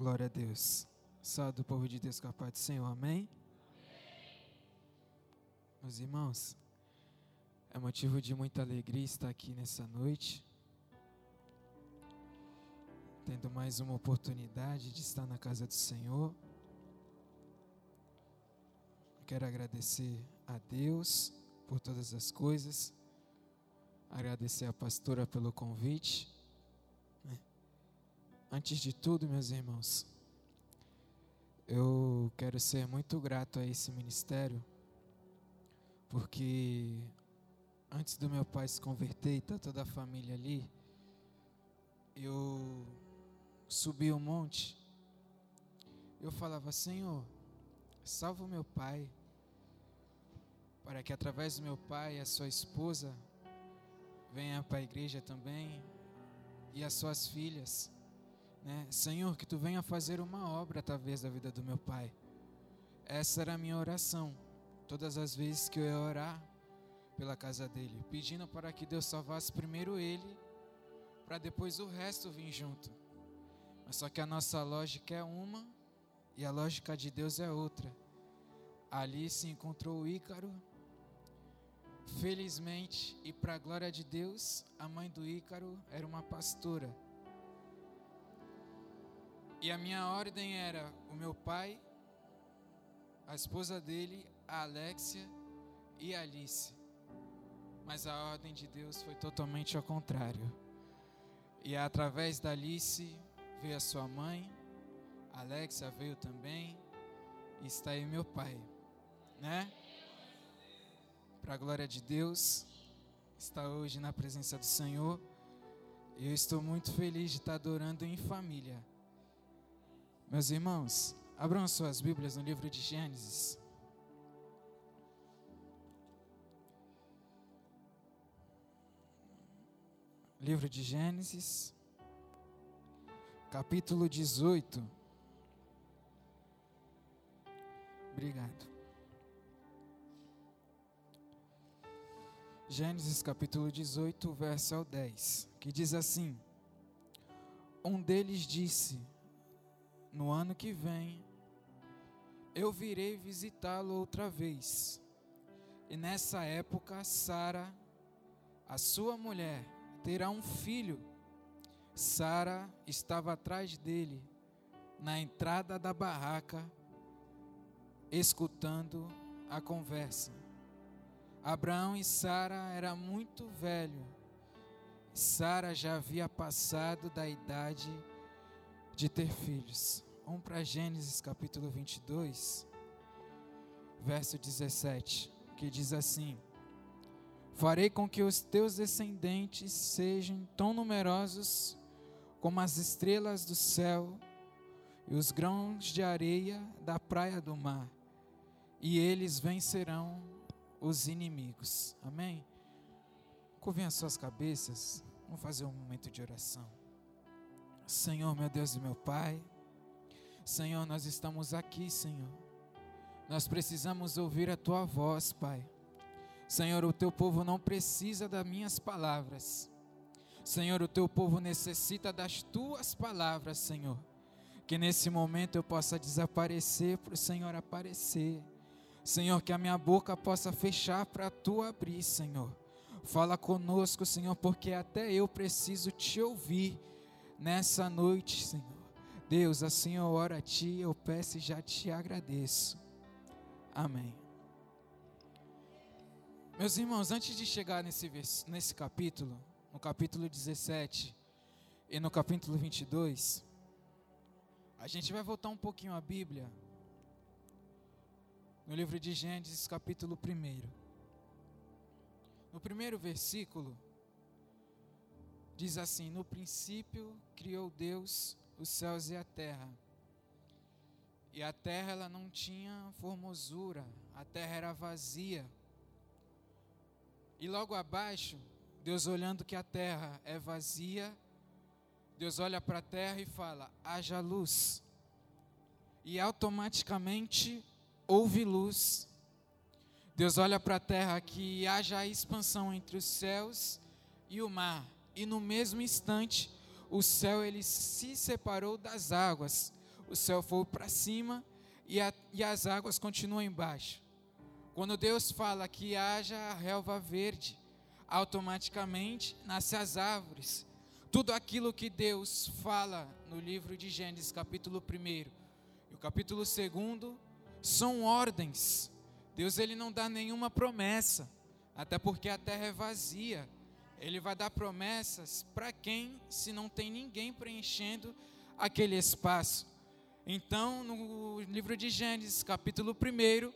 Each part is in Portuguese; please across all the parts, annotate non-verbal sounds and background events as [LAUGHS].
Glória a Deus. Salve o povo de Deus com a paz do Senhor. Amém? Meus irmãos, é motivo de muita alegria estar aqui nessa noite. Tendo mais uma oportunidade de estar na casa do Senhor. Quero agradecer a Deus por todas as coisas. Agradecer a pastora pelo convite. Antes de tudo, meus irmãos, eu quero ser muito grato a esse ministério, porque antes do meu pai se converter e tá toda a família ali, eu subi um monte, eu falava, Senhor, salva o meu pai, para que através do meu pai a sua esposa venha para a igreja também e as suas filhas. Né? Senhor, que tu venha fazer uma obra através da vida do meu pai. Essa era a minha oração, todas as vezes que eu ia orar pela casa dele, pedindo para que Deus salvasse primeiro ele, para depois o resto vir junto. Mas só que a nossa lógica é uma e a lógica de Deus é outra. Ali se encontrou o Ícaro. Felizmente e para a glória de Deus, a mãe do Ícaro era uma pastora. E a minha ordem era o meu pai, a esposa dele, a Alexia e a Alice. Mas a ordem de Deus foi totalmente ao contrário. E através da Alice veio a sua mãe, a Alexia veio também, e está aí meu pai, né? Para a glória de Deus, está hoje na presença do Senhor. Eu estou muito feliz de estar adorando em família. Meus irmãos, abram suas Bíblias no livro de Gênesis. Livro de Gênesis, capítulo 18. Obrigado. Gênesis capítulo 18, verso ao 10, que diz assim: Um deles disse: No ano que vem eu virei visitá-lo outra vez. E nessa época Sara, a sua mulher, terá um filho. Sara estava atrás dele, na entrada da barraca, escutando a conversa. Abraão e Sara eram muito velho. Sara já havia passado da idade de ter filhos. Vamos para Gênesis capítulo 22, verso 17, que diz assim: Farei com que os teus descendentes sejam tão numerosos como as estrelas do céu e os grãos de areia da praia do mar, e eles vencerão os inimigos. Amém? Curvem as suas cabeças, vamos fazer um momento de oração. Senhor, meu Deus e meu Pai, Senhor, nós estamos aqui, Senhor. Nós precisamos ouvir a tua voz, Pai. Senhor, o teu povo não precisa das minhas palavras. Senhor, o teu povo necessita das tuas palavras, Senhor. Que nesse momento eu possa desaparecer para o Senhor aparecer. Senhor, que a minha boca possa fechar para tu abrir, Senhor. Fala conosco, Senhor, porque até eu preciso te ouvir nessa noite, Senhor. Deus, assim eu oro a ti, eu peço e já te agradeço. Amém. Meus irmãos, antes de chegar nesse, nesse capítulo, no capítulo 17 e no capítulo 22, a gente vai voltar um pouquinho à Bíblia, no livro de Gênesis, capítulo 1. No primeiro versículo, diz assim: No princípio criou Deus os céus e a terra. E a terra ela não tinha formosura, a terra era vazia. E logo abaixo, Deus olhando que a terra é vazia, Deus olha para a terra e fala: haja luz. E automaticamente houve luz. Deus olha para a terra que haja expansão entre os céus e o mar. E no mesmo instante, o céu ele se separou das águas. o céu foi para cima e, a, e as águas continuam embaixo. Quando Deus fala que haja a relva verde, automaticamente nascem as árvores. Tudo aquilo que Deus fala no livro de Gênesis, capítulo 1 e o capítulo 2, são ordens. Deus ele não dá nenhuma promessa, até porque a terra é vazia. Ele vai dar promessas para quem, se não tem ninguém preenchendo aquele espaço. Então, no livro de Gênesis, capítulo 1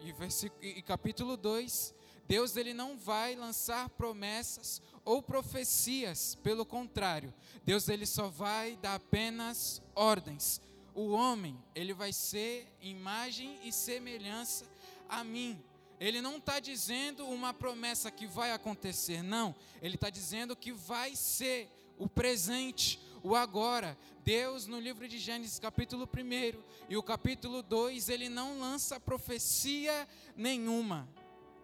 e, e capítulo 2, Deus ele não vai lançar promessas ou profecias, pelo contrário, Deus ele só vai dar apenas ordens. O homem, ele vai ser imagem e semelhança a mim. Ele não está dizendo uma promessa que vai acontecer, não. Ele está dizendo que vai ser o presente, o agora. Deus, no livro de Gênesis, capítulo 1 e o capítulo 2, ele não lança profecia nenhuma,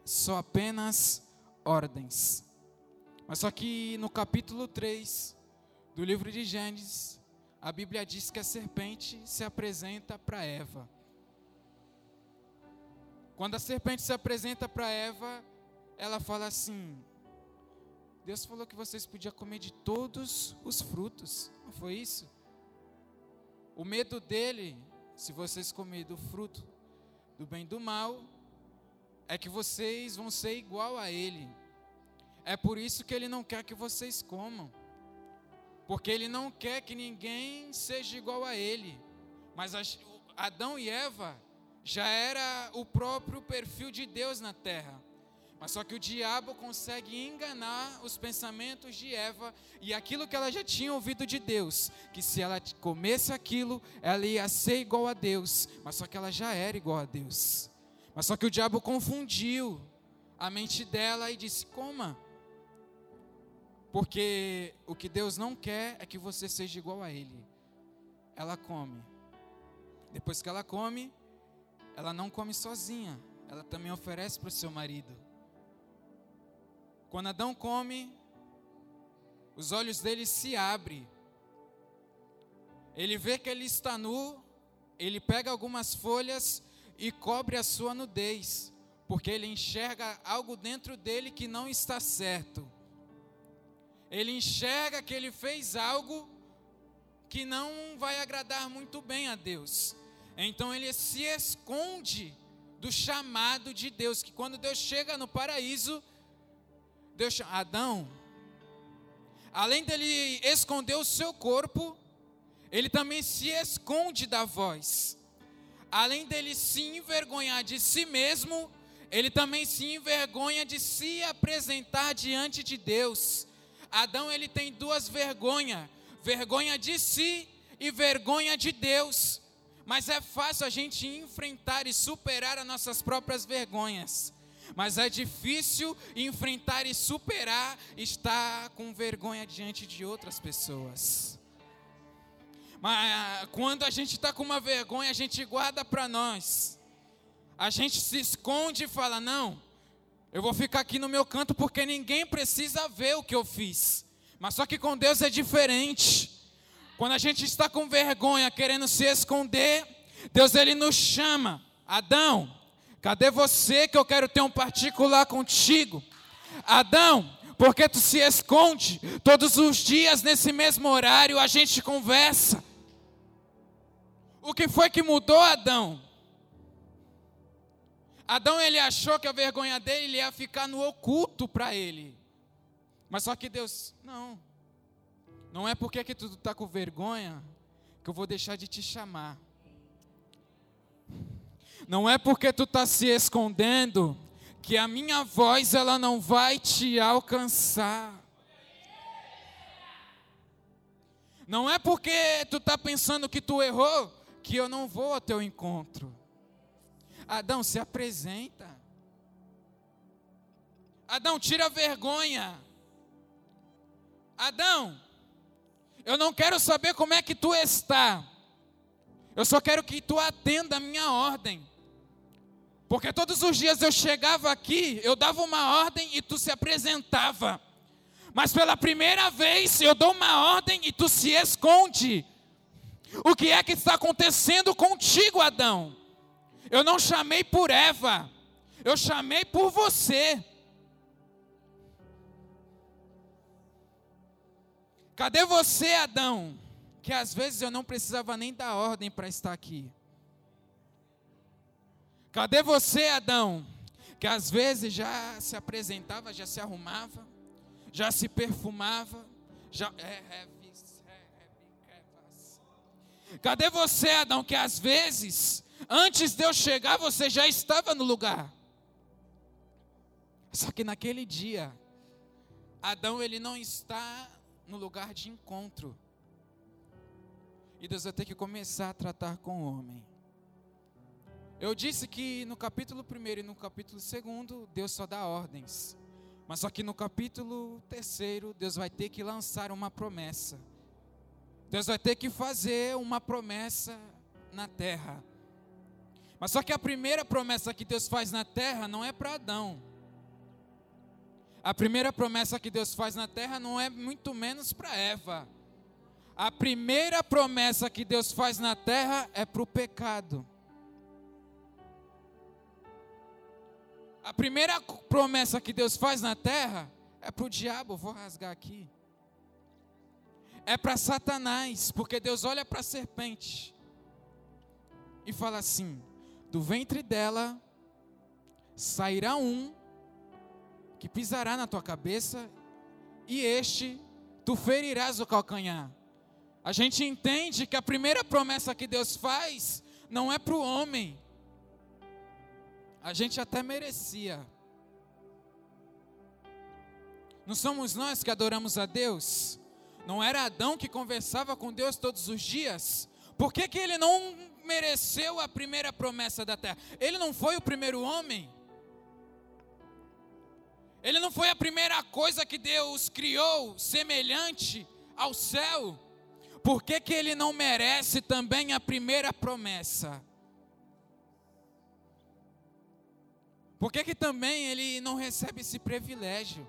só apenas ordens. Mas só que no capítulo 3 do livro de Gênesis, a Bíblia diz que a serpente se apresenta para Eva. Quando a serpente se apresenta para Eva, ela fala assim: Deus falou que vocês podiam comer de todos os frutos, não foi isso? O medo dele, se vocês comerem do fruto do bem e do mal, é que vocês vão ser igual a ele. É por isso que ele não quer que vocês comam. Porque ele não quer que ninguém seja igual a ele. Mas Adão e Eva já era o próprio perfil de Deus na terra. Mas só que o diabo consegue enganar os pensamentos de Eva e aquilo que ela já tinha ouvido de Deus, que se ela comesse aquilo, ela ia ser igual a Deus, mas só que ela já era igual a Deus. Mas só que o diabo confundiu a mente dela e disse: "Coma". Porque o que Deus não quer é que você seja igual a ele. Ela come. Depois que ela come, ela não come sozinha, ela também oferece para o seu marido. Quando Adão come, os olhos dele se abrem. Ele vê que ele está nu, ele pega algumas folhas e cobre a sua nudez, porque ele enxerga algo dentro dele que não está certo. Ele enxerga que ele fez algo que não vai agradar muito bem a Deus. Então ele se esconde do chamado de Deus, que quando Deus chega no paraíso, Deus chama, Adão, além dele esconder o seu corpo, ele também se esconde da voz. Além dele se envergonhar de si mesmo, ele também se envergonha de se apresentar diante de Deus. Adão ele tem duas vergonhas: vergonha de si e vergonha de Deus. Mas é fácil a gente enfrentar e superar as nossas próprias vergonhas. Mas é difícil enfrentar e superar estar com vergonha diante de outras pessoas. Mas quando a gente está com uma vergonha, a gente guarda para nós. A gente se esconde e fala: não, eu vou ficar aqui no meu canto porque ninguém precisa ver o que eu fiz. Mas só que com Deus é diferente. Quando a gente está com vergonha, querendo se esconder, Deus ele nos chama. Adão, cadê você que eu quero ter um particular contigo? Adão, porque tu se esconde? Todos os dias nesse mesmo horário a gente conversa. O que foi que mudou, Adão? Adão ele achou que a vergonha dele ia ficar no oculto para ele. Mas só que Deus, não. Não é porque que tu está com vergonha que eu vou deixar de te chamar. Não é porque tu está se escondendo que a minha voz ela não vai te alcançar. Não é porque tu está pensando que tu errou que eu não vou ao teu encontro. Adão, se apresenta. Adão, tira a vergonha. Adão, eu não quero saber como é que tu está. Eu só quero que tu atenda a minha ordem. Porque todos os dias eu chegava aqui, eu dava uma ordem e tu se apresentava. Mas pela primeira vez eu dou uma ordem e tu se esconde. O que é que está acontecendo contigo, Adão? Eu não chamei por Eva, eu chamei por você. Cadê você, Adão? Que às vezes eu não precisava nem dar ordem para estar aqui. Cadê você, Adão? Que às vezes já se apresentava, já se arrumava, já se perfumava, já. É, é, Cadê você, Adão? Que às vezes, antes de eu chegar, você já estava no lugar. Só que naquele dia, Adão ele não está no lugar de encontro. E Deus vai ter que começar a tratar com o homem. Eu disse que no capítulo 1 e no capítulo 2, Deus só dá ordens. Mas só que no capítulo 3, Deus vai ter que lançar uma promessa. Deus vai ter que fazer uma promessa na terra. Mas só que a primeira promessa que Deus faz na terra não é para Adão. A primeira promessa que Deus faz na terra não é muito menos para Eva. A primeira promessa que Deus faz na terra é para o pecado. A primeira promessa que Deus faz na terra é para o diabo. Vou rasgar aqui. É para Satanás, porque Deus olha para a serpente e fala assim: do ventre dela sairá um que pisará na tua cabeça, e este tu ferirás o calcanhar. A gente entende que a primeira promessa que Deus faz não é para o homem. A gente até merecia. Não somos nós que adoramos a Deus? Não era Adão que conversava com Deus todos os dias? Por que, que ele não mereceu a primeira promessa da terra? Ele não foi o primeiro homem? Ele não foi a primeira coisa que Deus criou semelhante ao céu. Por que, que ele não merece também a primeira promessa? Por que, que também ele não recebe esse privilégio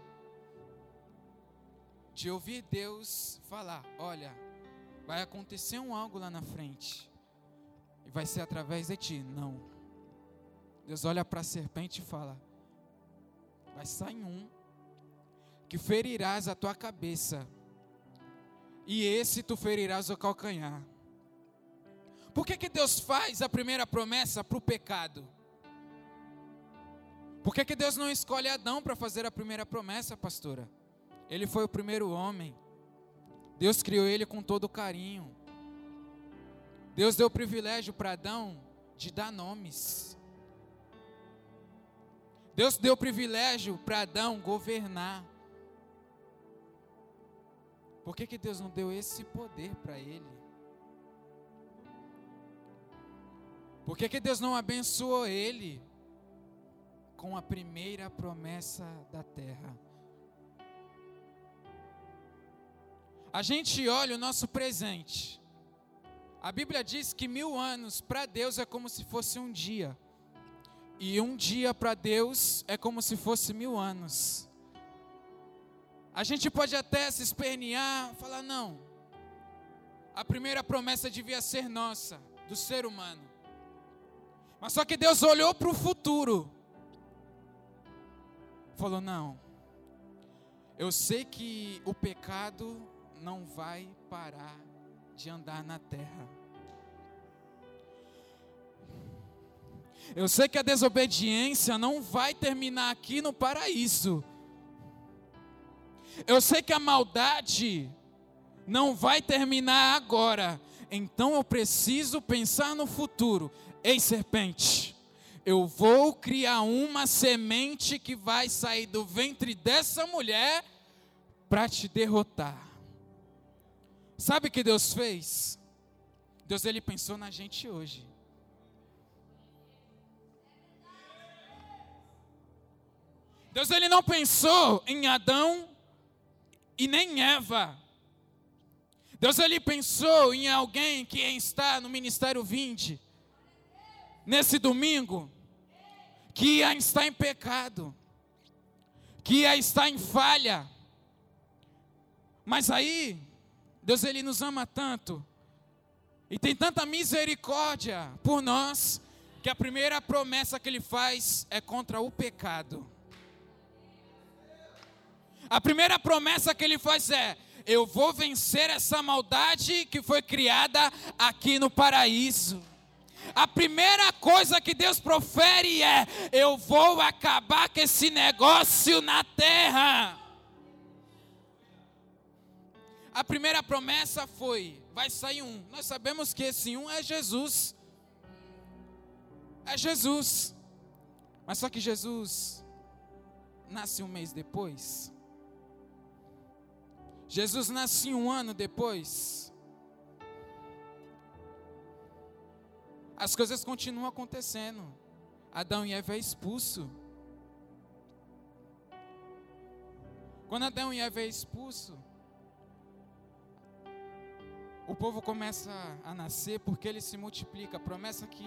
de ouvir Deus falar: olha, vai acontecer um algo lá na frente, e vai ser através de ti? Não. Deus olha para a serpente e fala: vai sair um que ferirás a tua cabeça, e esse tu ferirás o calcanhar. Por que, que Deus faz a primeira promessa para o pecado? Por que, que Deus não escolhe Adão para fazer a primeira promessa, pastora? Ele foi o primeiro homem. Deus criou ele com todo carinho. Deus deu o privilégio para Adão de dar nomes. Deus deu privilégio para Adão governar. Por que, que Deus não deu esse poder para ele? Por que, que Deus não abençoou ele com a primeira promessa da terra? A gente olha o nosso presente. A Bíblia diz que mil anos para Deus é como se fosse um dia. E um dia para Deus é como se fosse mil anos. A gente pode até se espernear, falar, não. A primeira promessa devia ser nossa, do ser humano. Mas só que Deus olhou para o futuro. Falou, não. Eu sei que o pecado não vai parar de andar na terra. Eu sei que a desobediência não vai terminar aqui no paraíso. Eu sei que a maldade não vai terminar agora. Então eu preciso pensar no futuro. Ei, serpente, eu vou criar uma semente que vai sair do ventre dessa mulher para te derrotar. Sabe o que Deus fez? Deus ele pensou na gente hoje. Deus ele não pensou em Adão e nem Eva. Deus ele pensou em alguém que está no ministério vinde nesse domingo que estar em pecado, que estar em falha. Mas aí Deus ele nos ama tanto E tem tanta misericórdia por nós, que a primeira promessa que ele faz é contra o pecado. A primeira promessa que ele faz é: eu vou vencer essa maldade que foi criada aqui no paraíso. A primeira coisa que Deus profere é: eu vou acabar com esse negócio na terra. A primeira promessa foi: vai sair um. Nós sabemos que esse um é Jesus. É Jesus. Mas só que Jesus nasce um mês depois. Jesus nasce um ano depois. As coisas continuam acontecendo. Adão e Eva é expulso. Quando Adão e Eva é expulso, o povo começa a nascer porque ele se multiplica. A promessa que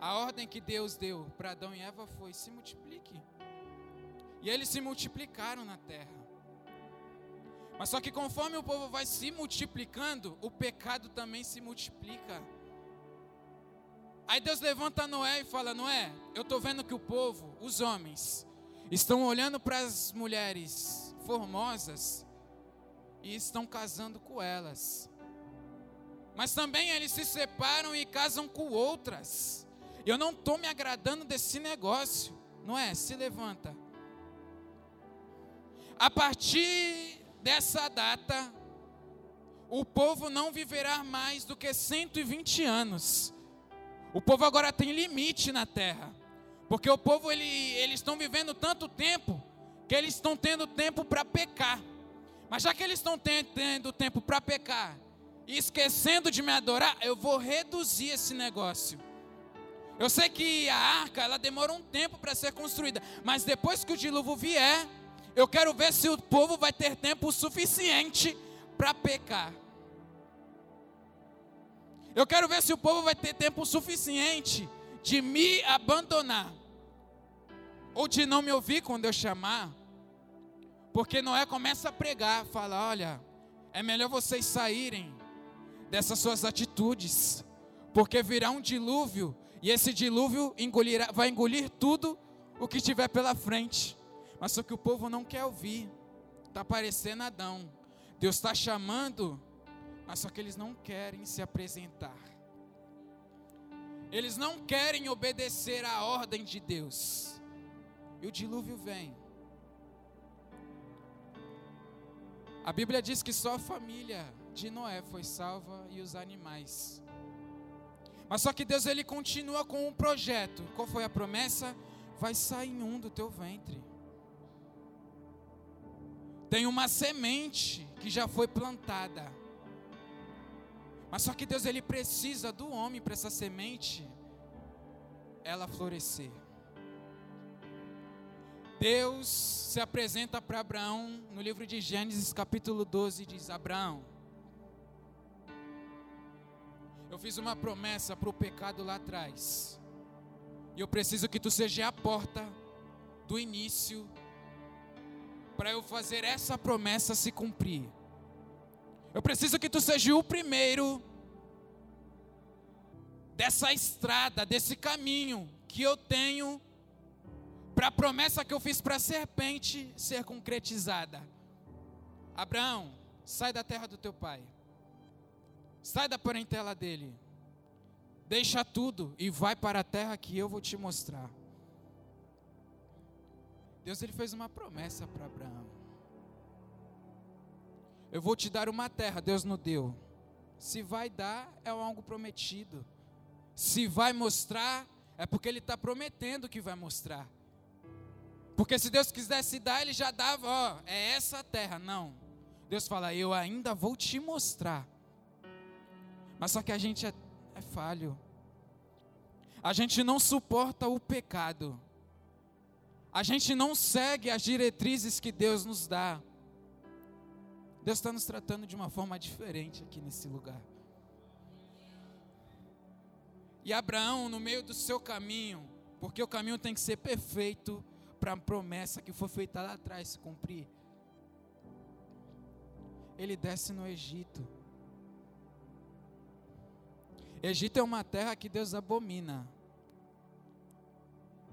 a ordem que Deus deu para Adão e Eva foi: se multiplique. E eles se multiplicaram na terra. Mas só que conforme o povo vai se multiplicando, o pecado também se multiplica. Aí Deus levanta Noé e fala: Noé, eu estou vendo que o povo, os homens, estão olhando para as mulheres formosas e estão casando com elas. Mas também eles se separam e casam com outras. Eu não estou me agradando desse negócio. Noé, se levanta. A partir dessa data, o povo não viverá mais do que 120 anos. O povo agora tem limite na terra. Porque o povo ele, eles estão vivendo tanto tempo que eles estão tendo tempo para pecar. Mas já que eles estão tendo tempo para pecar e esquecendo de me adorar, eu vou reduzir esse negócio. Eu sei que a arca ela demora um tempo para ser construída, mas depois que o dilúvio vier, eu quero ver se o povo vai ter tempo suficiente para pecar. Eu quero ver se o povo vai ter tempo suficiente de me abandonar. Ou de não me ouvir quando eu chamar. Porque Noé começa a pregar, fala: olha, é melhor vocês saírem dessas suas atitudes, porque virá um dilúvio, e esse dilúvio engolirá, vai engolir tudo o que tiver pela frente. Mas só que o povo não quer ouvir. Está parecendo Adão. Deus está chamando, mas só que eles não querem se apresentar. Eles não querem obedecer à ordem de Deus. E o dilúvio vem. A Bíblia diz que só a família de Noé foi salva e os animais. Mas só que Deus ele continua com um projeto. Qual foi a promessa? Vai sair um do teu ventre. Tem uma semente que já foi plantada. Mas só que Deus ele precisa do homem para essa semente ela florescer. Deus se apresenta para Abraão no livro de Gênesis, capítulo 12, e diz: Abraão, eu fiz uma promessa para o pecado lá atrás, e eu preciso que tu seja a porta do início para eu fazer essa promessa se cumprir. Eu preciso que tu seja o primeiro dessa estrada, desse caminho que eu tenho para a promessa que eu fiz para a serpente ser concretizada. Abraão, sai da terra do teu pai. Sai da parentela dele. Deixa tudo e vai para a terra que eu vou te mostrar. Deus ele fez uma promessa para Abraão. Eu vou te dar uma terra, Deus não deu. Se vai dar, é algo prometido. Se vai mostrar, é porque Ele está prometendo que vai mostrar. Porque se Deus quisesse dar, Ele já dava, ó, é essa terra. Não. Deus fala, eu ainda vou te mostrar. Mas só que a gente é, é falho. A gente não suporta o pecado a gente não segue as diretrizes que Deus nos dá. Deus está nos tratando de uma forma diferente aqui nesse lugar. E Abraão, no meio do seu caminho, porque o caminho tem que ser perfeito para a promessa que foi feita lá atrás se cumprir. Ele desce no Egito. Egito é uma terra que Deus abomina.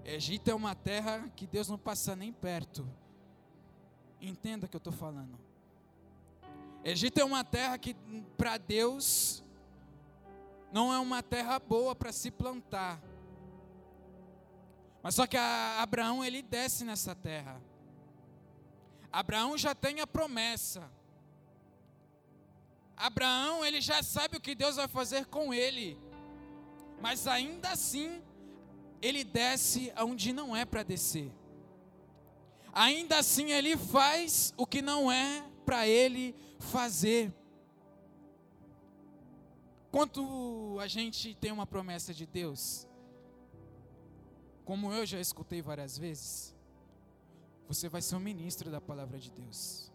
Egito é uma terra que Deus não passa nem perto. Entenda o que eu estou falando. Egito é uma terra que, para Deus, não é uma terra boa para se plantar. Mas só que Abraão ele desce nessa terra. Abraão já tem a promessa. Abraão ele já sabe o que Deus vai fazer com ele. Mas ainda assim, ele desce aonde não é para descer. Ainda assim ele faz o que não é para ele fazer. Quanto a gente tem uma promessa de Deus, como eu já escutei várias vezes, você vai ser um ministro da palavra de Deus.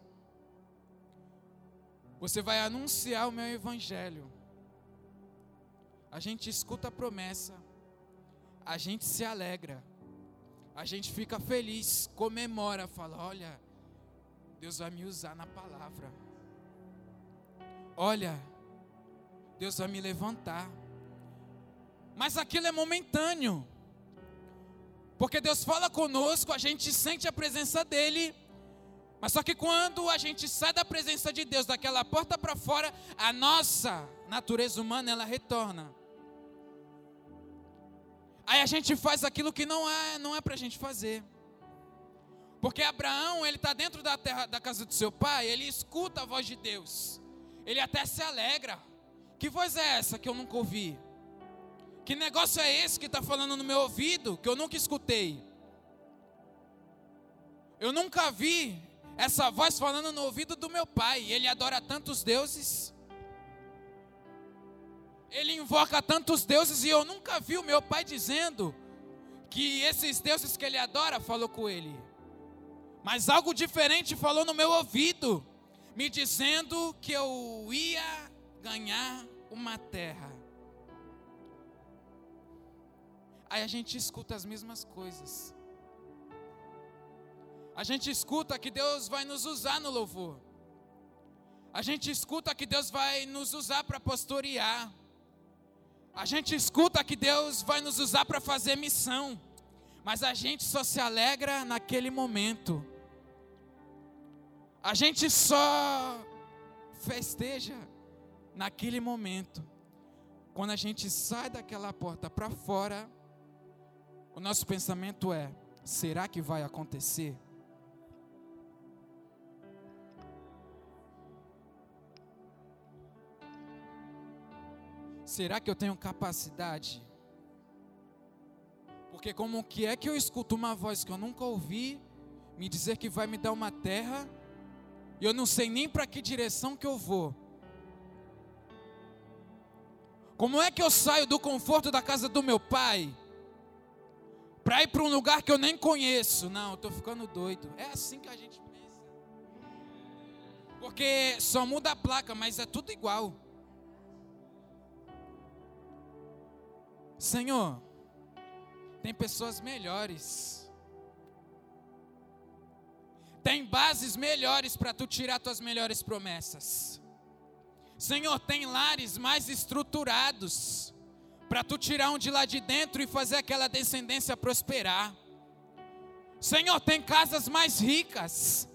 Você vai anunciar o meu evangelho. A gente escuta a promessa, a gente se alegra, a gente fica feliz, comemora, fala: olha, Deus vai me usar na palavra. Olha, Deus vai me levantar. Mas aquilo é momentâneo. Porque Deus fala conosco, a gente sente a presença dele. Mas só que quando a gente sai da presença de Deus, daquela porta para fora, a nossa natureza humana ela retorna. Aí a gente faz aquilo que não é, não é para a gente fazer. Porque Abraão, ele está dentro da terra, da casa do seu pai, ele escuta a voz de Deus. Ele até se alegra. Que voz é essa que eu nunca ouvi? Que negócio é esse que está falando no meu ouvido, que eu nunca escutei? Eu nunca vi essa voz falando no ouvido do meu pai. Ele adora tantos deuses. Ele invoca tantos deuses e eu nunca vi o meu pai dizendo que esses deuses que ele adora falou com ele. Mas algo diferente falou no meu ouvido, me dizendo que eu ia ganhar uma terra. Aí a gente escuta as mesmas coisas. A gente escuta que Deus vai nos usar no louvor. A gente escuta que Deus vai nos usar para pastorear. A gente escuta que Deus vai nos usar para fazer missão. Mas a gente só se alegra naquele momento. A gente só festeja naquele momento. Quando a gente sai daquela porta para fora, o nosso pensamento é: será que vai acontecer? Será que eu tenho capacidade? Porque como que é que eu escuto uma voz que eu nunca ouvi me dizer que vai me dar uma terra e eu não sei nem para que direção que eu vou? Como é que eu saio do conforto da casa do meu pai para ir para um lugar que eu nem conheço? Não, eu estou ficando doido. É assim que a gente pensa. Porque só muda a placa, mas é tudo igual. Senhor, tem pessoas melhores. Tem bases melhores para tu tirar tuas melhores promessas. Senhor, tem lares mais estruturados para tu tirar um de lá de dentro e fazer aquela descendência prosperar. Senhor, tem casas mais ricas.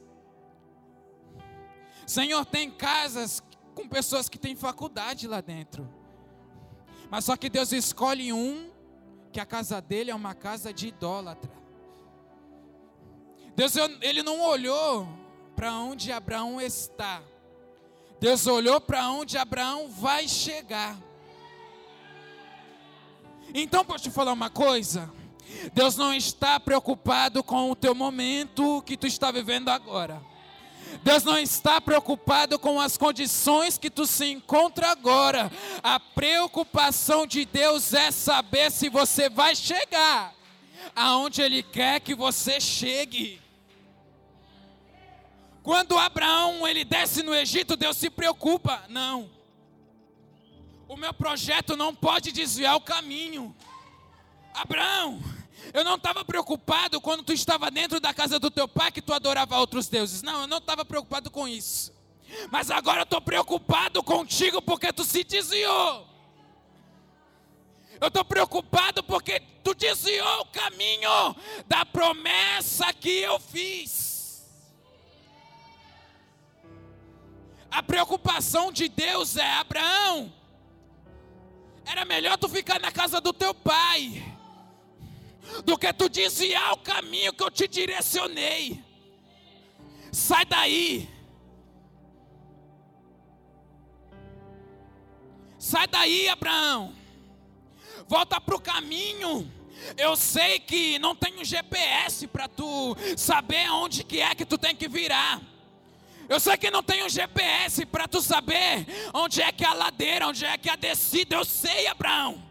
Senhor, tem casas com pessoas que têm faculdade lá dentro. Mas só que Deus escolhe um que a casa dele é uma casa de idólatra. Deus ele não olhou para onde Abraão está. Deus olhou para onde Abraão vai chegar. Então, posso te falar uma coisa? Deus não está preocupado com o teu momento que tu está vivendo agora. Deus não está preocupado com as condições que tu se encontra agora. A preocupação de Deus é saber se você vai chegar aonde Ele quer que você chegue. Quando Abraão ele desce no Egito, Deus se preocupa. Não. O meu projeto não pode desviar o caminho. Abraão, eu não estava preocupado quando tu estava dentro da casa do teu pai que tu adorava outros deuses. Não, eu não estava preocupado com isso. Mas agora eu estou preocupado contigo porque tu se desviou. Eu estou preocupado porque tu desviou o caminho da promessa que eu fiz. A preocupação de Deus é: Abraão, era melhor tu ficar na casa do teu pai, do que tu desviar o caminho que eu te direcionei. Sai daí. Sai daí, Abraão. Volta para o caminho. Eu sei que não tem um GPS para tu saber onde que é que tu tem que virar. Eu sei que não tem um GPS para tu saber onde é que é a ladeira, onde é que é a descida. Eu sei, Abraão.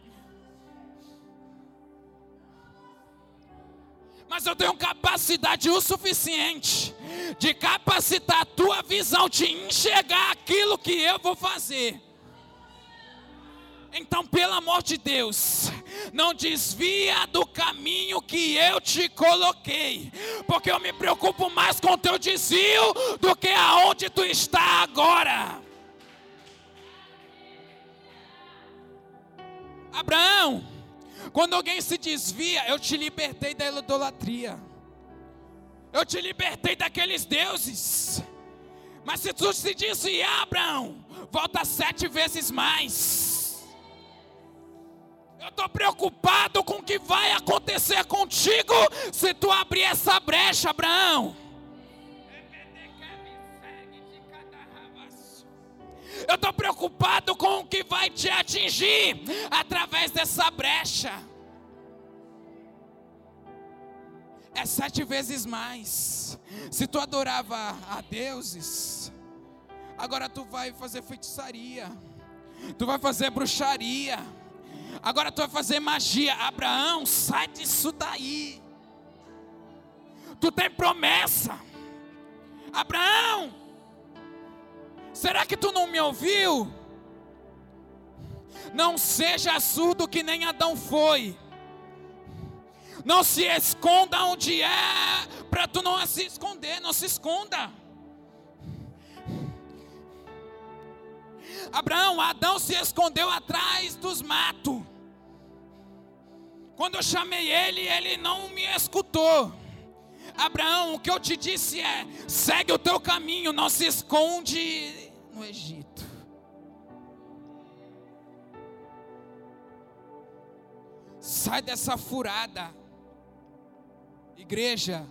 Mas eu tenho capacidade o suficiente de capacitar a tua visão, de enxergar aquilo que eu vou fazer. Então, pelo amor de Deus, não desvia do caminho que eu te coloquei, porque eu me preocupo mais com o teu desvio do que aonde tu está agora. Abraão, quando alguém se desvia, eu te libertei da idolatria. Eu te libertei daqueles deuses. Mas se tu se desviar, Abraão, volta sete vezes mais. Eu estou preocupado com o que vai acontecer contigo se tu abrir essa brecha, Abraão. Eu estou preocupado com o que vai te atingir através dessa brecha. É sete vezes mais. Se tu adorava a deuses, agora tu vai fazer feitiçaria, tu vai fazer bruxaria Agora tu vai fazer magia. Abraão, sai disso daí. Tu tem promessa. Abraão, será que tu não me ouviu? Não seja surdo que nem Adão foi. Não se esconda onde é, para tu não se esconder, não se esconda. Abraão, Adão se escondeu atrás dos matos. Quando eu chamei ele, ele não me escutou. Abraão, o que eu te disse é: segue o teu caminho, não se esconde no Egito. Sai dessa furada. Igreja,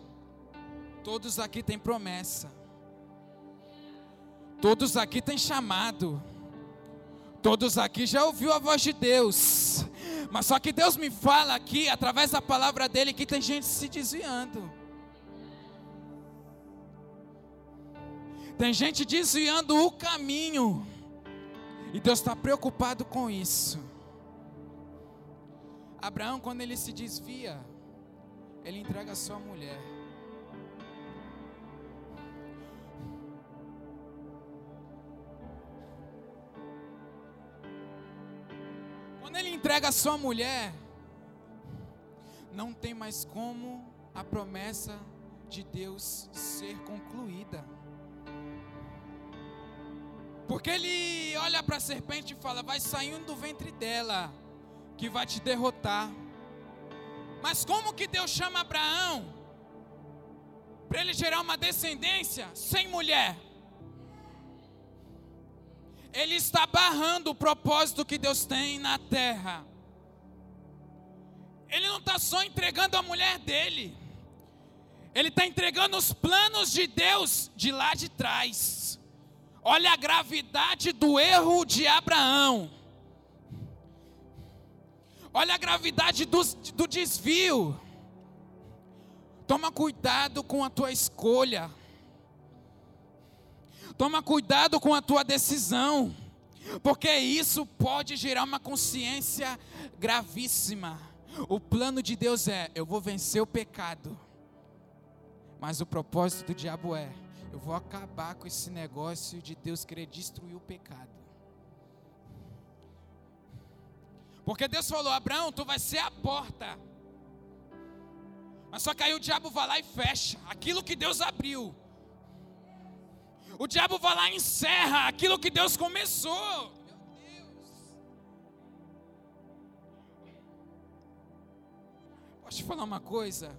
todos aqui têm promessa. Todos aqui têm chamado. Todos aqui já ouviu a voz de Deus. Mas só que Deus me fala aqui, através da palavra dele, que tem gente se desviando. Tem gente desviando o caminho. E Deus está preocupado com isso. Abraão, quando ele se desvia, ele entrega a sua mulher. Quando ele entrega a sua mulher, não tem mais como a promessa de Deus ser concluída. Porque ele olha para a serpente e fala: Vai saindo do ventre dela, que vai te derrotar. Mas como que Deus chama Abraão? Para ele gerar uma descendência sem mulher ele está barrando o propósito que Deus tem na terra. Ele não está só entregando a mulher dele, ele está entregando os planos de Deus de lá de trás. Olha a gravidade do erro de Abraão. Olha a gravidade do, do desvio. Toma cuidado com a tua escolha. Toma cuidado com a tua decisão, porque isso pode gerar uma consciência gravíssima. O plano de Deus é: eu vou vencer o pecado, mas o propósito do diabo é: eu vou acabar com esse negócio de Deus querer destruir o pecado. Porque Deus falou: Abraão, tu vai ser a porta. Mas só que aí o diabo vai lá e fecha aquilo que Deus abriu. O diabo vai lá e encerra aquilo que Deus começou. Meu Deus. Posso te falar uma coisa?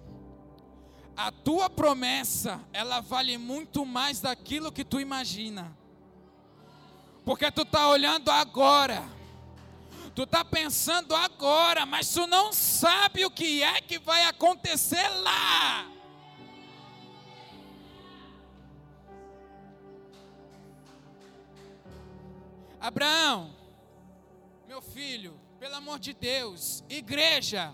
A tua promessa, ela vale muito mais daquilo que tu imagina. Porque tu está olhando agora. Tu está pensando agora, mas tu não sabe o que é que vai acontecer lá. Abraão, meu filho, pelo amor de Deus, igreja,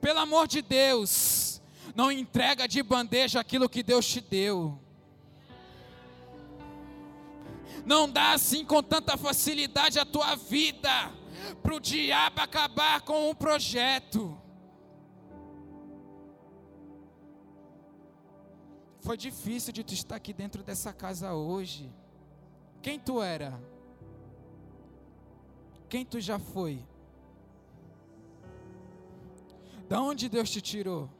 pelo amor de Deus, não entrega de bandeja aquilo que Deus te deu. Não dá assim com tanta facilidade a tua vida para o diabo acabar com um projeto. Foi difícil de tu estar aqui dentro dessa casa hoje. Quem tu era? Quem tu já foi? Da onde Deus te tirou?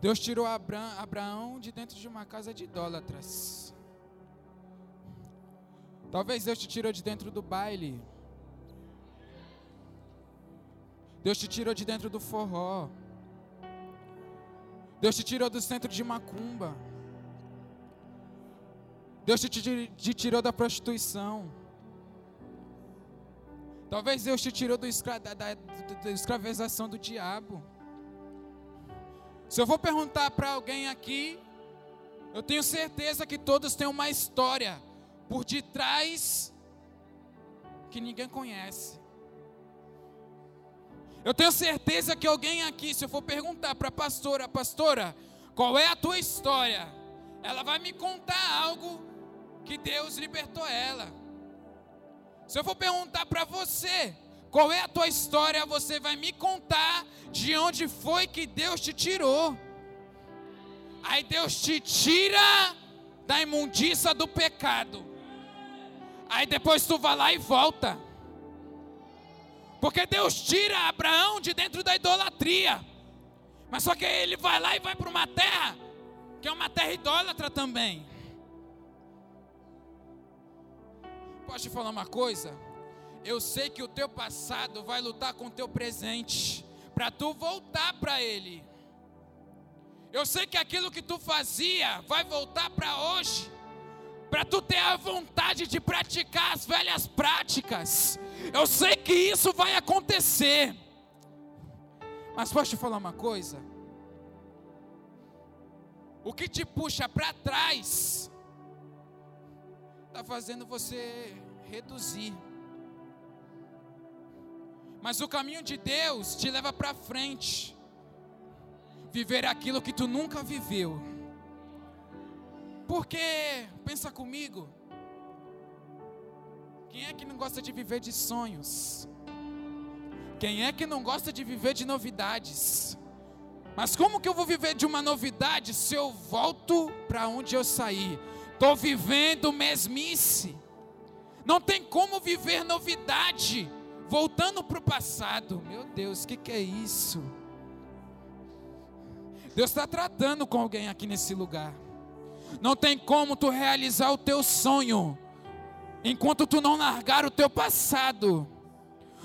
Deus tirou Abraão de dentro de uma casa de idólatras. Talvez Deus te tirou de dentro do baile. Deus te tirou de dentro do forró. Deus te tirou do centro de macumba. Deus te, tirou da prostituição. Talvez Deus te tirou do escra, da, da, da escravização do diabo. Se eu vou perguntar para alguém aqui, eu tenho certeza que todos têm uma história por detrás que ninguém conhece. Eu tenho certeza que alguém aqui, se eu for perguntar para a pastora, pastora, qual é a tua história? Ela vai me contar algo que Deus libertou ela. Se eu for perguntar para você, qual é a tua história, você vai me contar de onde foi que Deus te tirou. Aí Deus te tira da imundícia do pecado. Aí depois tu vai lá e volta. Porque Deus tira Abraão de dentro da idolatria. Mas só que ele vai lá e vai para uma terra que é uma terra idólatra também. Posso te falar uma coisa? Eu sei que o teu passado vai lutar com o teu presente para tu voltar para ele. Eu sei que aquilo que tu fazia vai voltar para hoje, para tu ter a vontade de praticar as velhas práticas. Eu sei que isso vai acontecer. Mas posso te falar uma coisa? O que te puxa para trás está fazendo você reduzir. Mas o caminho de Deus te leva para frente. Viver aquilo que tu nunca viveu. Porque, pensa comigo, quem é que não gosta de viver de sonhos? Quem é que não gosta de viver de novidades? Mas como que eu vou viver de uma novidade se eu volto para onde eu saí? Estou vivendo mesmice. Não tem como viver novidade voltando para o passado. Meu Deus, o que, que é isso? Deus está tratando com alguém aqui nesse lugar. Não tem como tu realizar o teu sonho enquanto tu não largar o teu passado.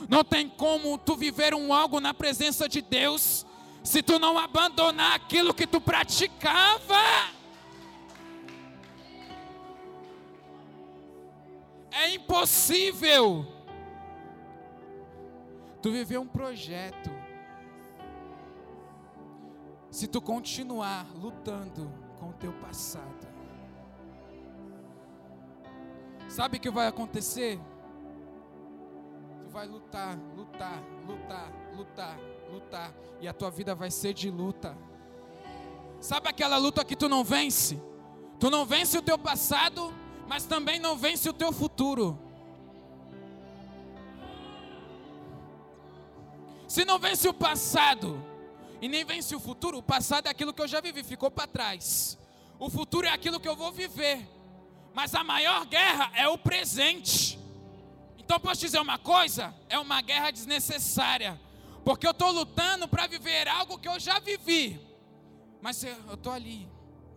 Não tem como tu viver um algo na presença de Deus se tu não abandonar aquilo que tu praticava. É impossível tu viver um projeto se tu continuar lutando com o teu passado. Sabe o que vai acontecer? Tu vai lutar, lutar, lutar, lutar, lutar, e a tua vida vai ser de luta. Sabe aquela luta que tu não vence? Tu não vence o teu passado, mas também não vence o teu futuro. Se não vence o passado e nem vence o futuro, o passado é aquilo que eu já vivi, ficou para trás. O futuro é aquilo que eu vou viver. Mas a maior guerra é o presente. Então posso dizer uma coisa? É uma guerra desnecessária. Porque eu estou lutando para viver algo que eu já vivi. Mas eu estou ali.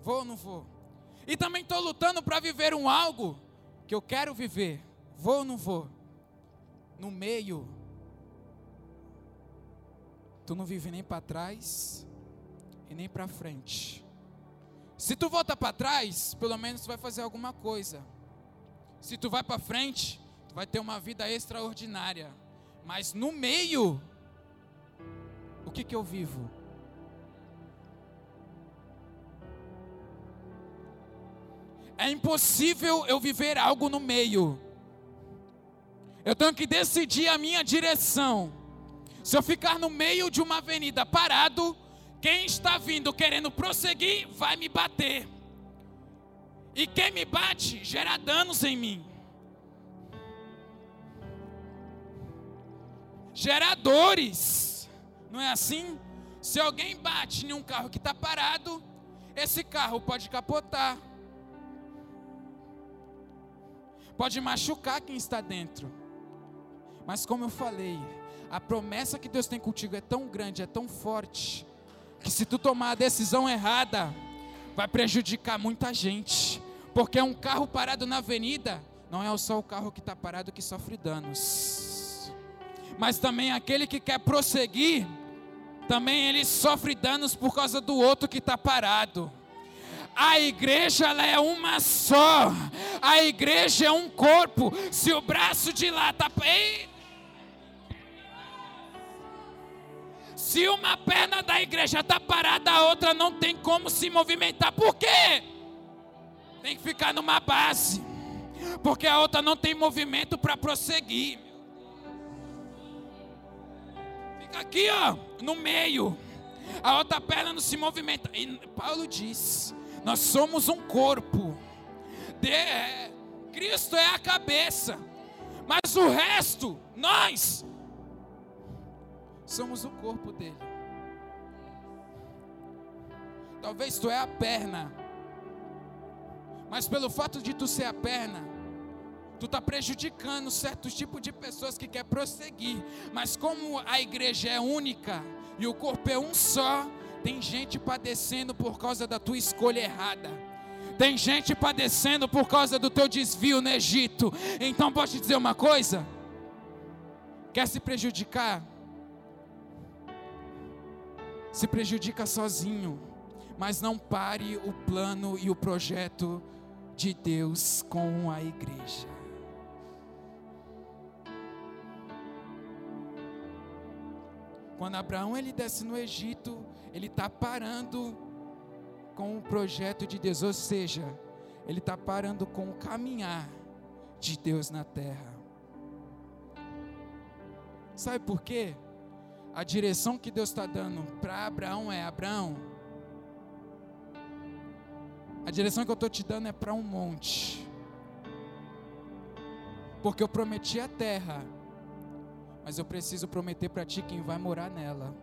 Vou ou não vou? E também estou lutando para viver um algo que eu quero viver. Vou ou não vou? No meio. Tu não vive nem para trás e nem para frente. Se tu volta para trás, pelo menos tu vai fazer alguma coisa. Se tu vai para frente, tu vai ter uma vida extraordinária. Mas no meio, o que que eu vivo? É impossível eu viver algo no meio. Eu tenho que decidir a minha direção. Se eu ficar no meio de uma avenida parado, quem está vindo querendo prosseguir vai me bater. E quem me bate gera danos em mim. Gera dores. Não é assim? Se alguém bate em um carro que está parado, esse carro pode capotar. Pode machucar quem está dentro. Mas como eu falei, a promessa que Deus tem contigo é tão grande, é tão forte, que se tu tomar a decisão errada, vai prejudicar muita gente. Porque um carro parado na avenida não é só o carro que está parado que sofre danos, mas também aquele que quer prosseguir, também ele sofre danos por causa do outro que está parado. A igreja ela é uma só. A igreja é um corpo. Se o braço de lá está Se uma perna da igreja está parada, a outra não tem como se movimentar. Por quê? Tem que ficar numa base. Porque a outra não tem movimento para prosseguir. Fica aqui, ó, no meio. A outra perna não se movimenta. E Paulo diz: Nós somos um corpo. De, é, Cristo é a cabeça. Mas o resto, nós somos o corpo dele. Talvez tu é a perna, mas pelo fato de tu ser a perna, tu está prejudicando certos tipos de pessoas que quer prosseguir. Mas como a igreja é única e o corpo é um só, tem gente padecendo por causa da tua escolha errada. Tem gente padecendo por causa do teu desvio no Egito. Então posso te dizer uma coisa? Quer se prejudicar? Se prejudica sozinho, mas não pare o plano e o projeto de Deus com a igreja. Quando Abraão ele desce no Egito, ele está parando com o projeto de Deus, ou seja, ele está parando com o caminhar de Deus na terra. Sabe por quê? A direção que Deus está dando para Abraão é: Abraão, a direção que eu estou te dando é para um monte, porque eu prometi a terra, mas eu preciso prometer para ti quem vai morar nela.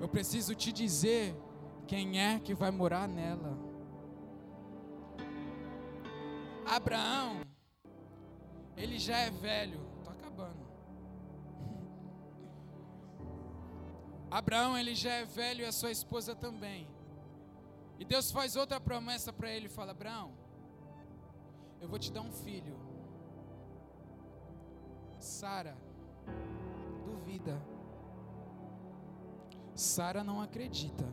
Eu preciso te dizer quem é que vai morar nela. Abraão, ele já é velho. Estou acabando. [LAUGHS] Abraão, ele já é velho e a sua esposa também. E Deus faz outra promessa para ele, fala: "Abraão, eu vou te dar um filho". Sara duvida. Sara não acredita.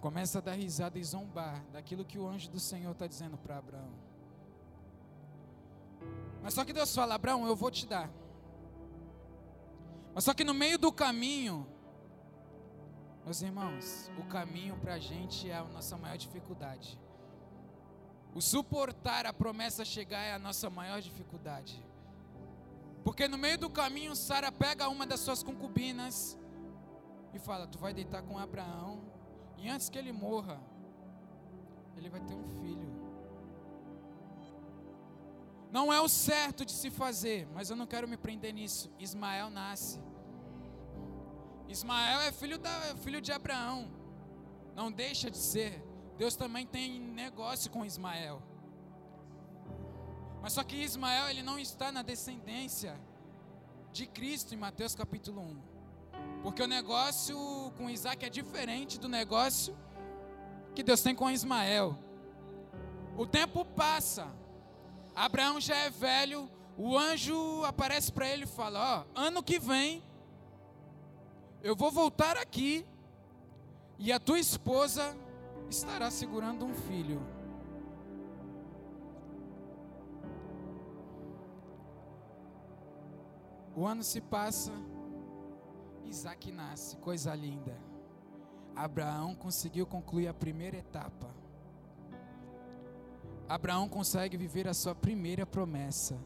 Começa a dar risada e zombar daquilo que o anjo do Senhor está dizendo para Abraão. Mas só que Deus fala: Abraão, eu vou te dar. Mas só que no meio do caminho, meus irmãos, o caminho para a gente é a nossa maior dificuldade. O suportar a promessa chegar é a nossa maior dificuldade. Porque no meio do caminho, Sara pega uma das suas concubinas e fala: Tu vai deitar com Abraão, e antes que ele morra, ele vai ter um filho. Não é o certo de se fazer, mas eu não quero me prender nisso. Ismael nasce. Ismael é filho, da, filho de Abraão. Não deixa de ser. Deus também tem negócio com Ismael. Mas só que Ismael ele não está na descendência de Cristo em Mateus capítulo 1. Porque o negócio com Isaac é diferente do negócio que Deus tem com Ismael. O tempo passa, Abraão já é velho, o anjo aparece para ele e fala: Ó, ano que vem, eu vou voltar aqui e a tua esposa estará segurando um filho. O ano se passa, Isaac nasce, coisa linda. Abraão conseguiu concluir a primeira etapa. Abraão consegue viver a sua primeira promessa.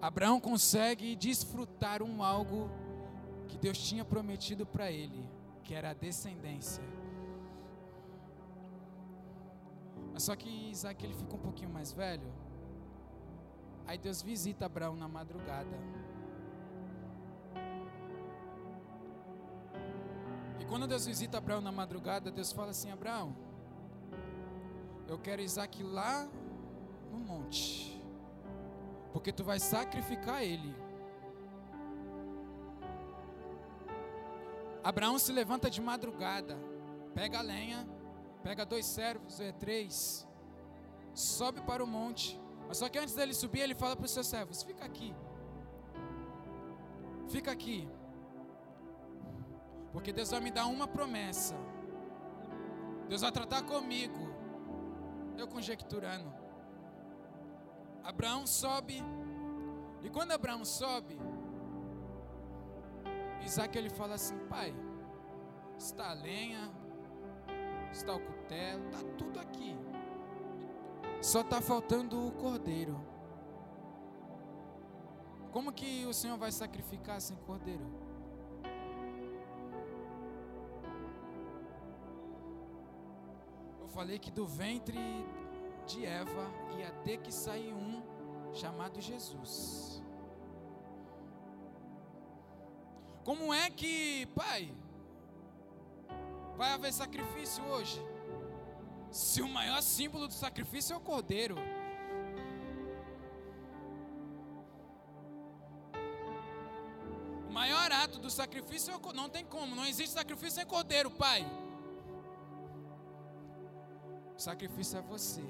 Abraão consegue desfrutar um algo que Deus tinha prometido para ele, que era a descendência. Mas só que Isaac ele fica um pouquinho mais velho. Aí Deus visita Abraão na madrugada. E quando Deus visita Abraão na madrugada, Deus fala assim: Abraão, eu quero Isaac lá no monte porque tu vai sacrificar ele. Abraão se levanta de madrugada, pega a lenha, pega dois servos, é três, sobe para o monte. Mas só que antes dele subir, ele fala para os seus servos: fica aqui, fica aqui, porque Deus vai me dar uma promessa. Deus vai tratar comigo. Eu conjecturando. Abraão sobe. E quando Abraão sobe, Isaac ele fala assim: Pai, está a lenha, está o cutelo, está tudo aqui. Só está faltando o cordeiro. Como que o Senhor vai sacrificar sem cordeiro? Falei que do ventre de Eva ia ter que sair um chamado Jesus. Como é que, pai, vai haver sacrifício hoje? Se o maior símbolo do sacrifício é o cordeiro. O maior ato do sacrifício é o, não tem como, não existe sacrifício sem cordeiro, pai. Sacrifício é você.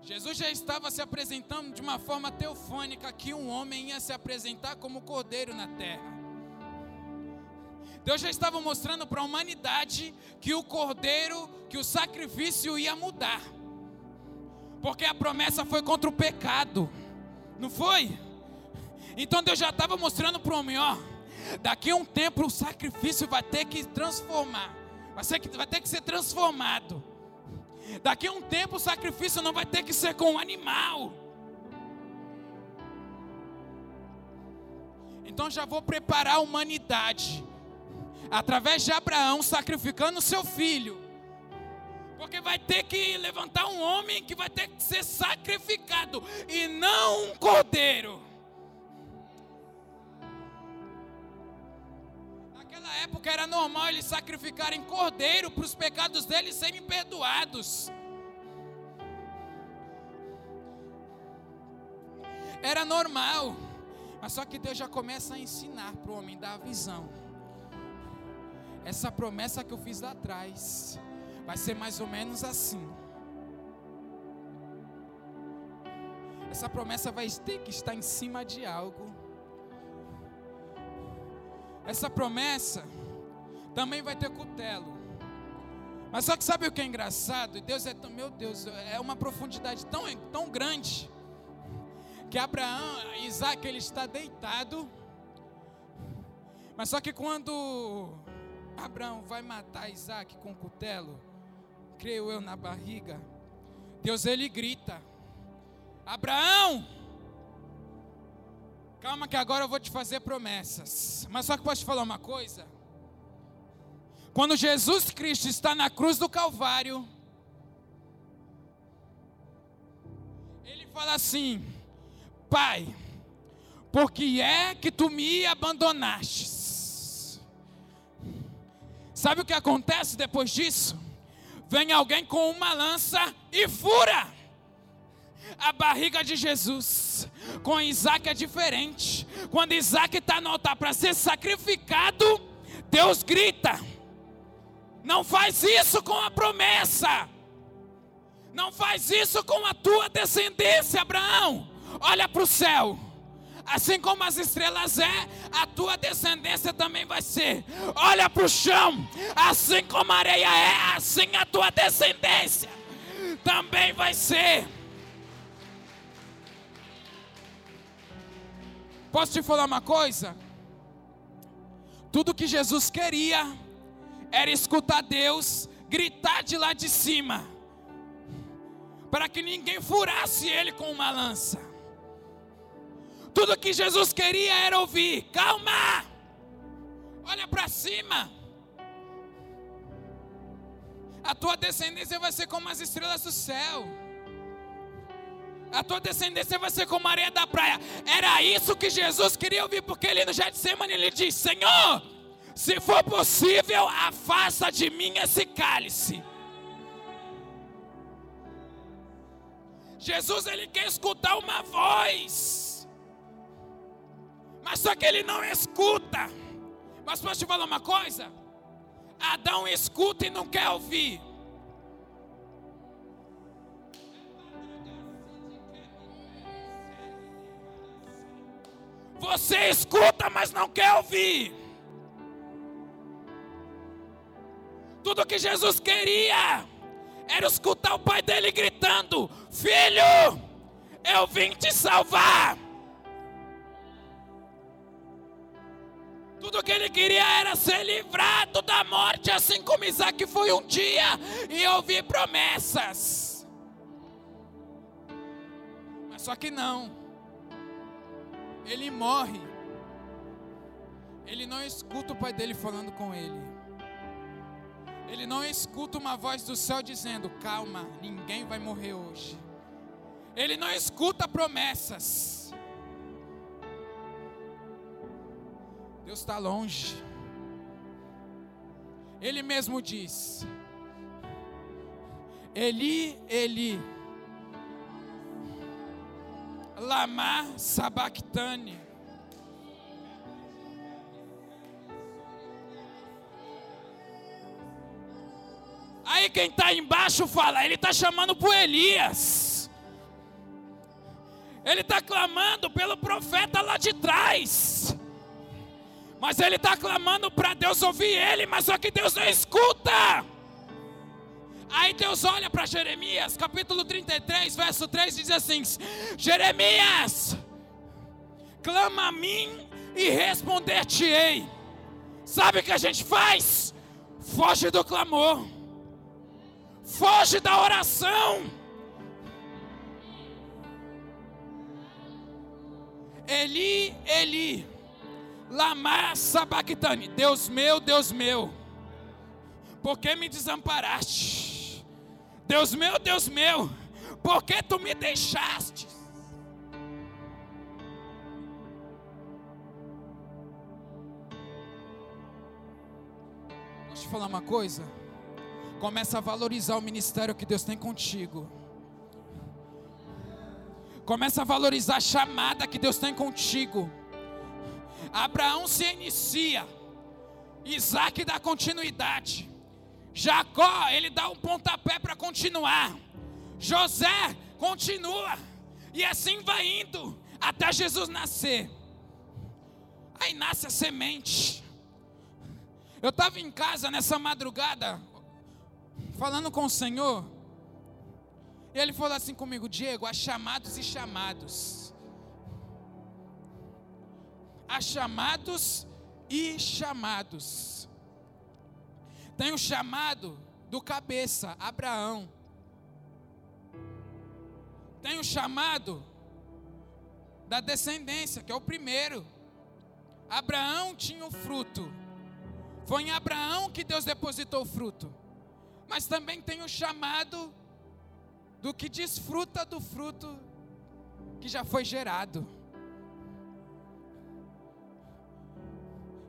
Jesus já estava se apresentando de uma forma teofônica que um homem ia se apresentar como cordeiro na terra. Deus já estava mostrando para a humanidade que o cordeiro, que o sacrifício ia mudar. Porque a promessa foi contra o pecado. Não foi? Então Deus já estava mostrando para o homem, ó, daqui a um tempo o sacrifício vai ter que transformar. Vai, ter que ser transformado. Daqui a um tempo o sacrifício não vai ter que ser com um animal. Então já vou preparar a humanidade através de Abraão sacrificando seu filho. Porque vai ter que levantar um homem que vai ter que ser sacrificado e não um cordeiro. Naquela época era normal eles sacrificarem cordeiro para os pecados deles serem perdoados. Era normal. Mas só que Deus já começa a ensinar para o homem, dar a visão. Essa promessa que eu fiz lá atrás vai ser mais ou menos assim. Essa promessa vai ter que estar em cima de algo. Essa promessa também vai ter cutelo. Mas só que sabe o que é engraçado? Deus é tão, meu Deus, é uma profundidade tão, tão grande que Abraão, Isaac, ele está deitado. Mas só que quando Abraão vai matar Isaac com cutelo, creio eu na barriga, Deus ele grita: Abraão, calma que agora eu vou te fazer promessas. Mas só que posso te falar uma coisa? Quando Jesus Cristo está na cruz do Calvário, ele fala assim: Pai, por que é que tu me abandonastes? Sabe o que acontece depois disso? Vem alguém com uma lança e fura a barriga de Jesus. Com Isaac é diferente. Quando Isaac está no altar para ser sacrificado, Deus grita: Não faz isso com a promessa. Não faz isso com a tua descendência, Abraão. Olha para o céu. Assim como as estrelas é, a tua descendência também vai ser. Olha para o chão. Assim como a areia é, assim a tua descendência também vai ser. Posso te falar uma coisa? Tudo que Jesus queria era escutar Deus gritar de lá de cima para que ninguém furasse ele com uma lança. Tudo que Jesus queria era ouvir: calma, olha para cima. A tua descendência vai ser como as estrelas do céu. A tua descendência vai ser como a areia da praia. Era isso que Jesus queria ouvir, porque ele no Getsemane ele diz: Senhor, se for possível, afasta de mim esse cálice. Jesus ele quer escutar uma voz, mas só que ele não escuta. Mas posso te falar uma coisa? Adão escuta e não quer ouvir. Você escuta, mas não quer ouvir. Tudo que Jesus queria era escutar o pai dele gritando: Filho, eu vim te salvar. Tudo que ele queria era ser livrado da morte, assim como Isaac foi um dia, e ouvir promessas. Mas só que não, ele morre, ele não escuta o pai dele falando com ele. Ele não escuta uma voz do céu dizendo: Calma, ninguém vai morrer hoje. Ele não escuta promessas. Deus está longe. Ele mesmo diz: Eli, Eli, Lama Sabactane. Aí quem está embaixo fala, ele está chamando por Elias. Ele está clamando pelo profeta lá de trás. Mas ele está clamando para Deus ouvir ele, mas só que Deus não escuta. Aí Deus olha para Jeremias, capítulo 33, verso 3, diz assim: Jeremias, clama a mim e responder-te-ei. Sabe o que a gente faz? Foge do clamor foge da oração. Eli, Eli, lama sabactane, Deus meu, Deus meu, por que me desamparaste? Deus meu, Deus meu, por que tu me deixaste? Deixa eu te falar uma coisa. Começa a valorizar o ministério que Deus tem contigo. Começa a valorizar a chamada que Deus tem contigo. Abraão se inicia. Isaac dá continuidade. Jacó, ele dá um pontapé para continuar. José continua. E assim vai indo até Jesus nascer. Aí nasce a semente. Eu estava em casa nessa madrugada, falando com o Senhor, e ele falou assim comigo: Diego, há chamados e chamados. Há chamados e chamados. Tem o chamado do cabeça, Abraão. Tem o chamado da descendência, que é o primeiro. Abraão tinha o fruto. Foi em Abraão que Deus depositou o fruto mas também tem o chamado do que desfruta do fruto que já foi gerado.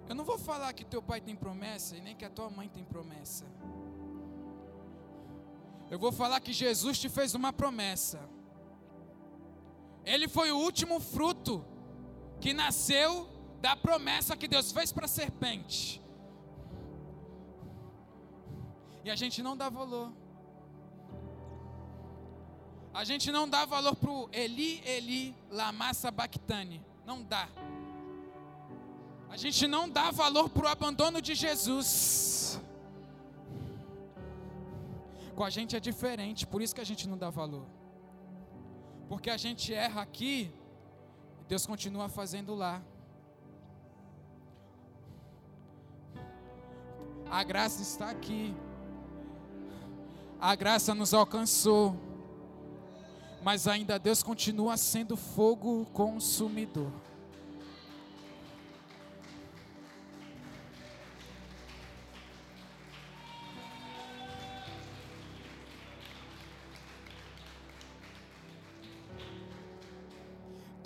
Eu não vou falar que teu pai tem promessa e nem que a tua mãe tem promessa. Eu vou falar que Jesus te fez uma promessa. Ele foi o último fruto que nasceu da promessa que Deus fez para a serpente. E a gente não dá valor. A gente não dá valor pro Eli, Eli, lama sabachthani. Não dá. A gente não dá valor pro abandono de Jesus. Com a gente é diferente, por isso que a gente não dá valor. Porque a gente erra aqui, Deus continua fazendo lá. A graça está aqui. A graça nos alcançou. Mas ainda Deus continua sendo fogo consumidor.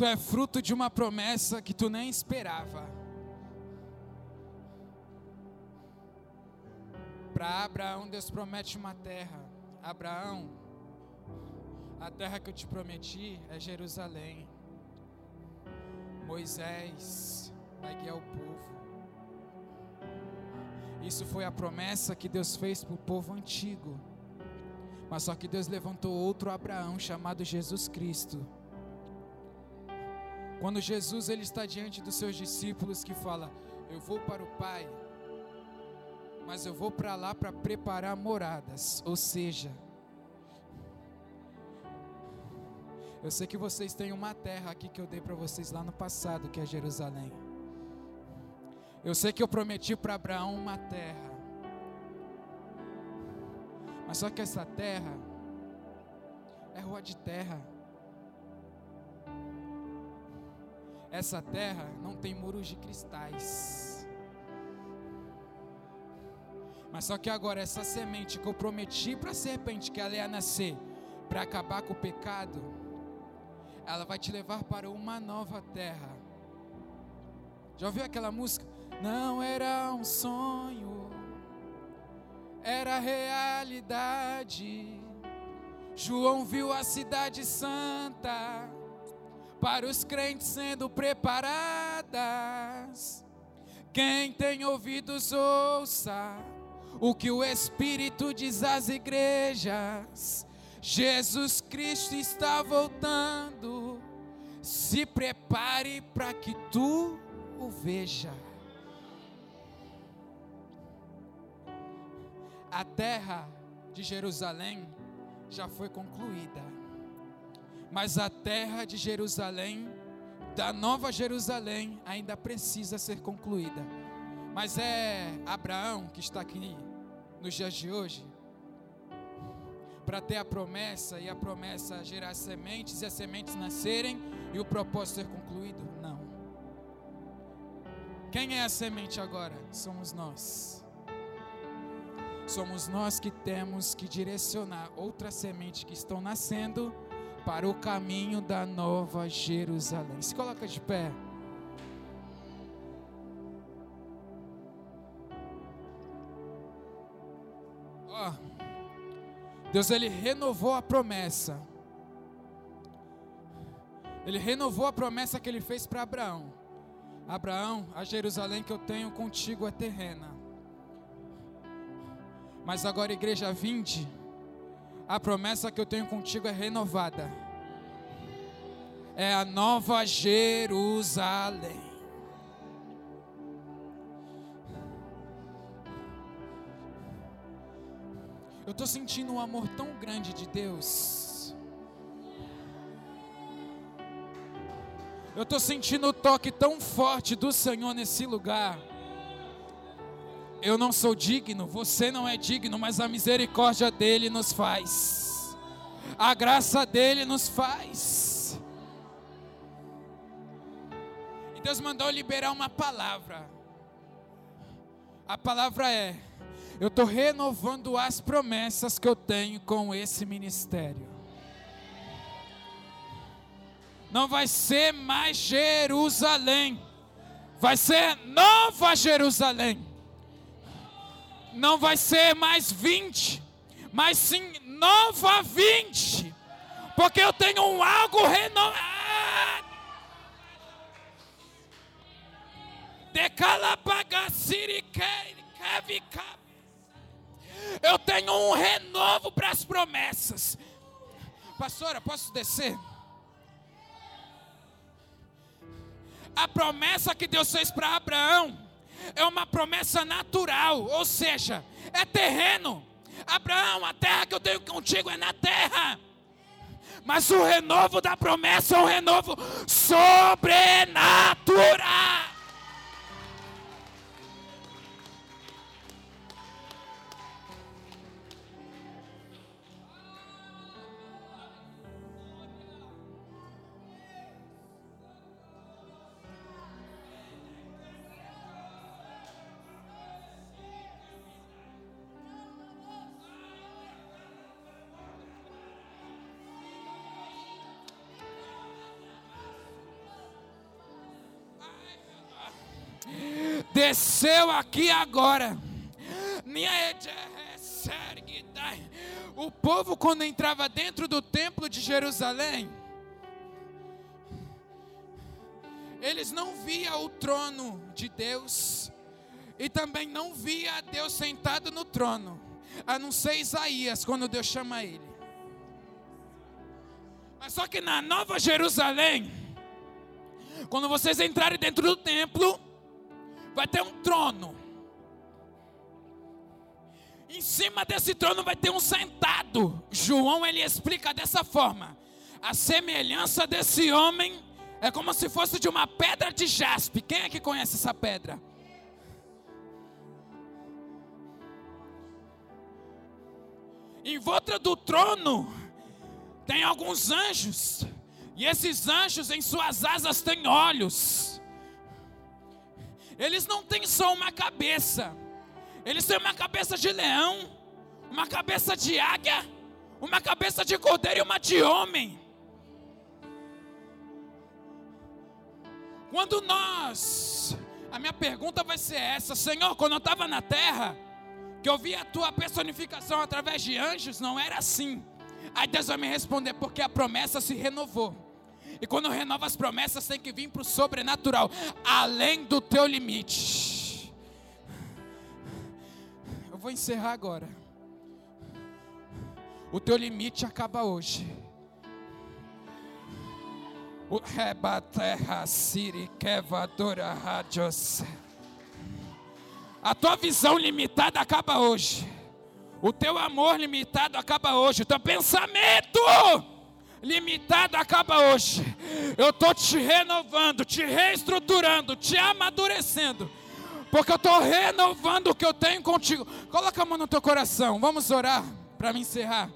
Tu é fruto de uma promessa que tu nem esperava. Para Abraão, Deus promete uma terra. Abraão, a terra que eu te prometi é Jerusalém. Moisés vai guiar o povo. Isso foi a promessa que Deus fez para o povo antigo. Mas só que Deus levantou outro Abraão chamado Jesus Cristo quando Jesus ele está diante dos seus discípulos que fala: "Eu vou para o Pai, mas eu vou para lá para preparar moradas", ou seja, eu sei que vocês têm uma terra aqui que eu dei para vocês lá no passado, que é Jerusalém. Eu sei que eu prometi para Abraão uma terra. Mas só que essa terra é rua de terra. Essa terra não tem muros de cristais. Mas só que agora essa semente que eu prometi para a serpente que ela ia nascer para acabar com o pecado, ela vai te levar para uma nova terra. Já ouviu aquela música? Não era um sonho, era realidade. João viu a cidade santa para os crentes sendo preparadas. Quem tem ouvidos, ouça o que o Espírito diz às igrejas. Jesus Cristo está voltando. Se prepare para que tu o veja. A terra de Jerusalém já foi concluída mas a terra de Jerusalém, da nova Jerusalém, ainda precisa ser concluída. Mas é Abraão que está aqui nos dias de hoje para ter a promessa e a promessa gerar sementes e as sementes nascerem e o propósito ser concluído? Não. Quem é a semente agora? Somos nós. Somos nós que temos que direcionar outras sementes que estão nascendo para o caminho da nova Jerusalém. Se coloca de pé. Oh, Deus ele renovou a promessa. Ele renovou a promessa que ele fez para Abraão. Abraão, a Jerusalém que eu tenho contigo é terrena. Mas agora, igreja, vinde a promessa que eu tenho contigo é renovada. É a nova Jerusalém. Eu estou sentindo um amor tão grande de Deus. Eu estou sentindo o toque tão forte do Senhor nesse lugar. Eu não sou digno, você não é digno, mas a misericórdia dele nos faz. A graça dele nos faz. E Deus mandou liberar uma palavra. A palavra é: eu estou renovando as promessas que eu tenho com esse ministério. Não vai ser mais Jerusalém, vai ser Nova Jerusalém não vai ser mais 20, mas sim nova 20, porque eu tenho um algo renovado. Eu tenho um renovo para as promessas. Pastora, posso descer? A promessa que Deus fez para Abraão é uma promessa natural, ou seja, é terreno. Abraão, a terra que eu tenho contigo é na terra. Mas o renovo da promessa é um renovo sobrenatural. Desceu aqui agora. O povo, quando entrava dentro do templo de Jerusalém, eles não via o trono de Deus e também não via Deus sentado no trono, a não ser Isaías quando Deus chama ele. Mas só que na Nova Jerusalém, quando vocês entrarem dentro do templo, vai ter um trono. Em cima desse trono vai ter um sentado. João ele explica dessa forma: a semelhança desse homem é como se fosse de uma pedra de jaspe. Quem é que conhece essa pedra? Em volta do trono tem alguns anjos, e esses anjos em suas asas têm olhos. Eles não têm só uma cabeça, eles têm uma cabeça de leão, uma cabeça de águia, uma cabeça de cordeiro e uma de homem. Quando nós, a minha pergunta vai ser essa, Senhor, quando eu estava na terra, que eu vi a tua personificação através de anjos, não era assim. Aí Deus vai me responder, porque a promessa se renovou. E quando renova as promessas, tem que vir para o sobrenatural, além do teu limite. Eu vou encerrar agora. O teu limite acaba hoje. O rebaterra siri kevadora radios. A tua visão limitada acaba hoje. O teu amor limitado acaba hoje. O teu pensamento limitado acaba hoje. Eu estou te renovando, te reestruturando, te amadurecendo. Porque eu estou renovando o que eu tenho contigo. Coloca a mão no teu coração. Vamos orar para me encerrar.